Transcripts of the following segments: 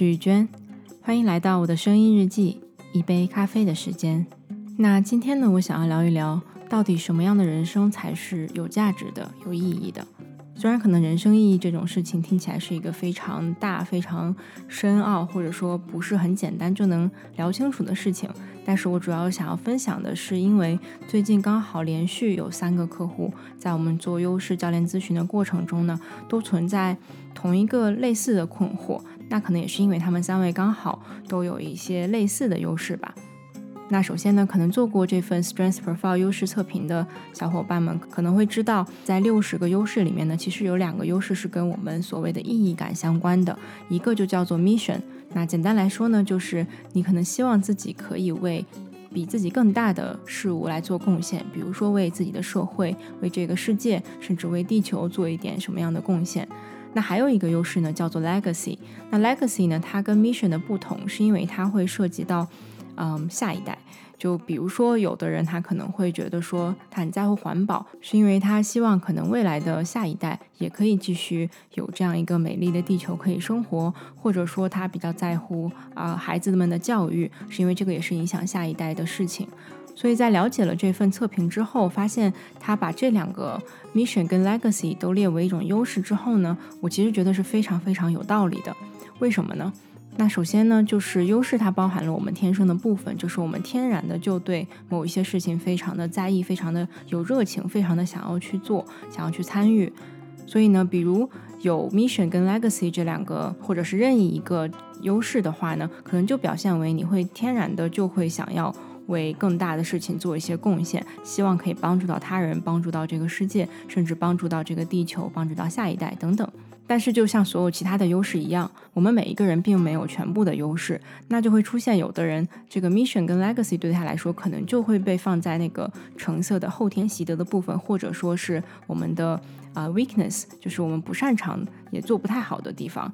是玉娟，欢迎来到我的声音日记，一杯咖啡的时间。那今天呢，我想要聊一聊，到底什么样的人生才是有价值的、有意义的？虽然可能人生意义这种事情听起来是一个非常大、非常深奥，或者说不是很简单就能聊清楚的事情，但是我主要想要分享的是，因为最近刚好连续有三个客户在我们做优势教练咨询的过程中呢，都存在同一个类似的困惑，那可能也是因为他们三位刚好都有一些类似的优势吧。那首先呢，可能做过这份 Strength Profile 优势测评的小伙伴们可能会知道，在六十个优势里面呢，其实有两个优势是跟我们所谓的意义感相关的，一个就叫做 Mission。那简单来说呢，就是你可能希望自己可以为比自己更大的事物来做贡献，比如说为自己的社会、为这个世界，甚至为地球做一点什么样的贡献。那还有一个优势呢，叫做 Legacy。那 Legacy 呢，它跟 Mission 的不同，是因为它会涉及到。嗯，下一代，就比如说，有的人他可能会觉得说，他很在乎环保，是因为他希望可能未来的下一代也可以继续有这样一个美丽的地球可以生活，或者说他比较在乎啊孩子们的教育，是因为这个也是影响下一代的事情。所以在了解了这份测评之后，发现他把这两个 mission 跟 legacy 都列为一种优势之后呢，我其实觉得是非常非常有道理的。为什么呢？那首先呢，就是优势，它包含了我们天生的部分，就是我们天然的就对某一些事情非常的在意，非常的有热情，非常的想要去做，想要去参与。所以呢，比如有 mission 跟 legacy 这两个，或者是任意一个优势的话呢，可能就表现为你会天然的就会想要为更大的事情做一些贡献，希望可以帮助到他人，帮助到这个世界，甚至帮助到这个地球，帮助到下一代等等。但是，就像所有其他的优势一样，我们每一个人并没有全部的优势，那就会出现有的人，这个 mission 跟 legacy 对他来说，可能就会被放在那个橙色的后天习得的部分，或者说是我们的啊 weakness，就是我们不擅长也做不太好的地方。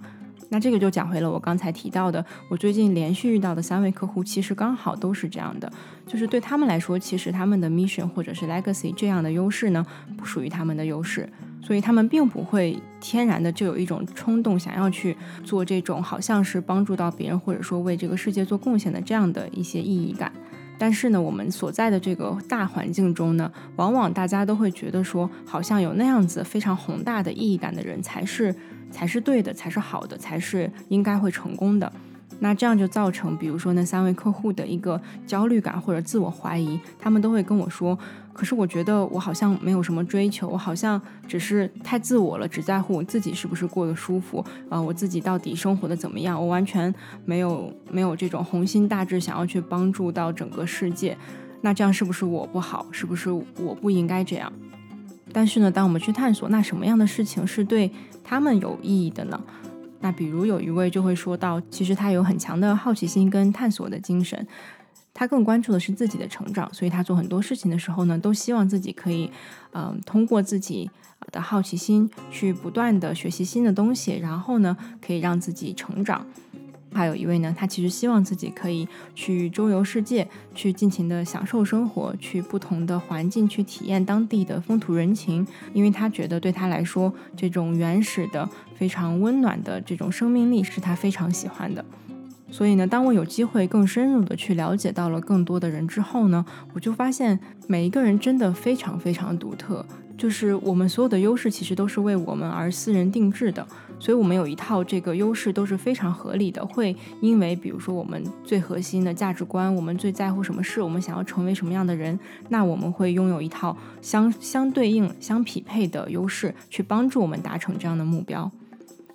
那这个就讲回了我刚才提到的，我最近连续遇到的三位客户，其实刚好都是这样的，就是对他们来说，其实他们的 mission 或者是 legacy 这样的优势呢，不属于他们的优势。所以他们并不会天然的就有一种冲动，想要去做这种好像是帮助到别人，或者说为这个世界做贡献的这样的一些意义感。但是呢，我们所在的这个大环境中呢，往往大家都会觉得说，好像有那样子非常宏大的意义感的人才是才是对的，才是好的，才是应该会成功的。那这样就造成，比如说那三位客户的一个焦虑感或者自我怀疑，他们都会跟我说：“可是我觉得我好像没有什么追求，我好像只是太自我了，只在乎我自己是不是过得舒服，啊，我自己到底生活的怎么样？我完全没有没有这种宏心大志，想要去帮助到整个世界。那这样是不是我不好？是不是我不应该这样？但是呢，当我们去探索，那什么样的事情是对他们有意义的呢？”那比如有一位就会说到，其实他有很强的好奇心跟探索的精神，他更关注的是自己的成长，所以他做很多事情的时候呢，都希望自己可以，嗯，通过自己的好奇心去不断的学习新的东西，然后呢，可以让自己成长。还有一位呢，他其实希望自己可以去周游世界，去尽情的享受生活，去不同的环境去体验当地的风土人情，因为他觉得对他来说，这种原始的、非常温暖的这种生命力是他非常喜欢的。所以呢，当我有机会更深入的去了解到了更多的人之后呢，我就发现每一个人真的非常非常独特。就是我们所有的优势其实都是为我们而私人定制的，所以我们有一套这个优势都是非常合理的。会因为比如说我们最核心的价值观，我们最在乎什么事，我们想要成为什么样的人，那我们会拥有一套相相对应、相匹配的优势，去帮助我们达成这样的目标。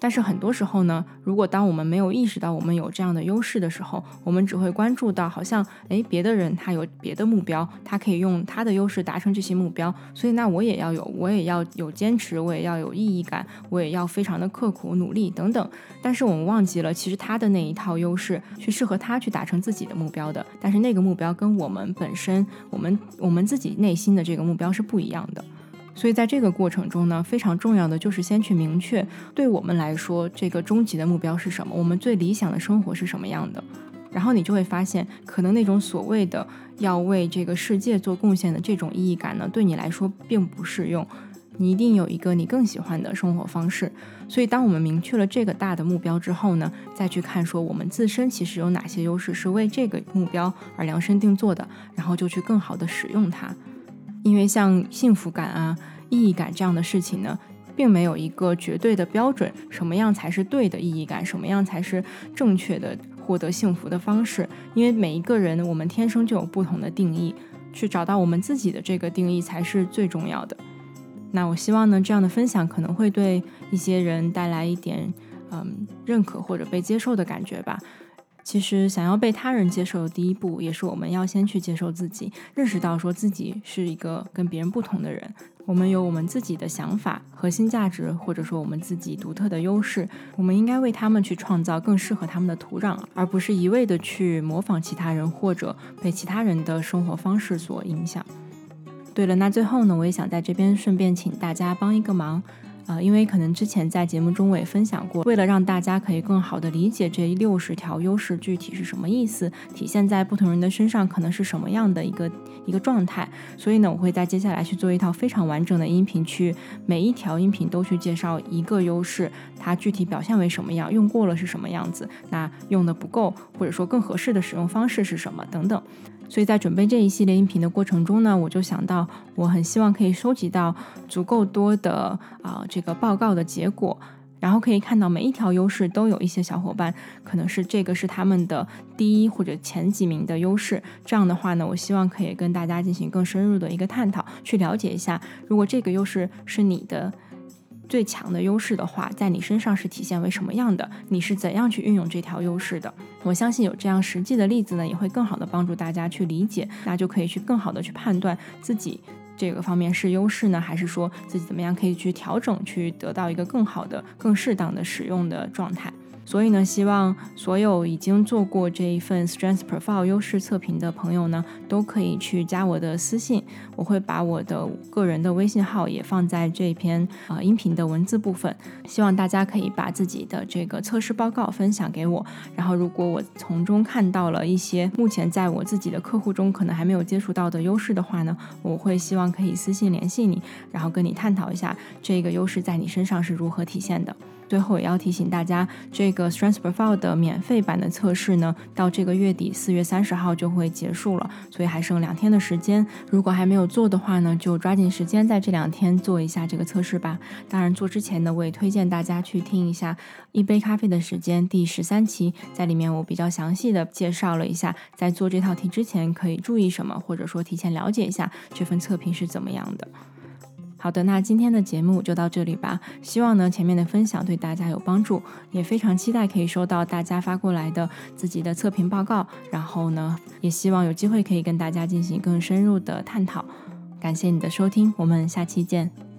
但是很多时候呢，如果当我们没有意识到我们有这样的优势的时候，我们只会关注到好像，诶，别的人他有别的目标，他可以用他的优势达成这些目标，所以那我也要有，我也要有坚持，我也要有意义感，我也要非常的刻苦努力等等。但是我们忘记了，其实他的那一套优势去适合他去达成自己的目标的，但是那个目标跟我们本身，我们我们自己内心的这个目标是不一样的。所以在这个过程中呢，非常重要的就是先去明确，对我们来说，这个终极的目标是什么，我们最理想的生活是什么样的。然后你就会发现，可能那种所谓的要为这个世界做贡献的这种意义感呢，对你来说并不适用。你一定有一个你更喜欢的生活方式。所以，当我们明确了这个大的目标之后呢，再去看说我们自身其实有哪些优势是为这个目标而量身定做的，然后就去更好的使用它。因为像幸福感啊、意义感这样的事情呢，并没有一个绝对的标准，什么样才是对的意义感，什么样才是正确的获得幸福的方式。因为每一个人，我们天生就有不同的定义，去找到我们自己的这个定义才是最重要的。那我希望呢，这样的分享可能会对一些人带来一点嗯认可或者被接受的感觉吧。其实，想要被他人接受的第一步，也是我们要先去接受自己，认识到说自己是一个跟别人不同的人。我们有我们自己的想法、核心价值，或者说我们自己独特的优势，我们应该为他们去创造更适合他们的土壤，而不是一味的去模仿其他人，或者被其他人的生活方式所影响。对了，那最后呢，我也想在这边顺便请大家帮一个忙。呃，因为可能之前在节目中我也分享过，为了让大家可以更好的理解这六十条优势具体是什么意思，体现在不同人的身上可能是什么样的一个一个状态，所以呢，我会在接下来去做一套非常完整的音频，去每一条音频都去介绍一个优势，它具体表现为什么样，用过了是什么样子，那用的不够或者说更合适的使用方式是什么等等。所以在准备这一系列音频的过程中呢，我就想到，我很希望可以收集到足够多的啊这个报告的结果，然后可以看到每一条优势都有一些小伙伴可能是这个是他们的第一或者前几名的优势。这样的话呢，我希望可以跟大家进行更深入的一个探讨，去了解一下，如果这个优势是你的。最强的优势的话，在你身上是体现为什么样的？你是怎样去运用这条优势的？我相信有这样实际的例子呢，也会更好的帮助大家去理解，那就可以去更好的去判断自己这个方面是优势呢，还是说自己怎么样可以去调整，去得到一个更好的、更适当的使用的状态。所以呢，希望所有已经做过这一份 Strength Profile 优势测评的朋友呢，都可以去加我的私信，我会把我的个人的微信号也放在这篇啊音频的文字部分。希望大家可以把自己的这个测试报告分享给我，然后如果我从中看到了一些目前在我自己的客户中可能还没有接触到的优势的话呢，我会希望可以私信联系你，然后跟你探讨一下这个优势在你身上是如何体现的。最后也要提醒大家，这个 Strength Profile 的免费版的测试呢，到这个月底四月三十号就会结束了，所以还剩两天的时间。如果还没有做的话呢，就抓紧时间在这两天做一下这个测试吧。当然，做之前呢，我也推荐大家去听一下《一杯咖啡的时间》第十三期，在里面我比较详细的介绍了一下，在做这套题之前可以注意什么，或者说提前了解一下这份测评是怎么样的。好的，那今天的节目就到这里吧。希望呢前面的分享对大家有帮助，也非常期待可以收到大家发过来的自己的测评报告。然后呢，也希望有机会可以跟大家进行更深入的探讨。感谢你的收听，我们下期见。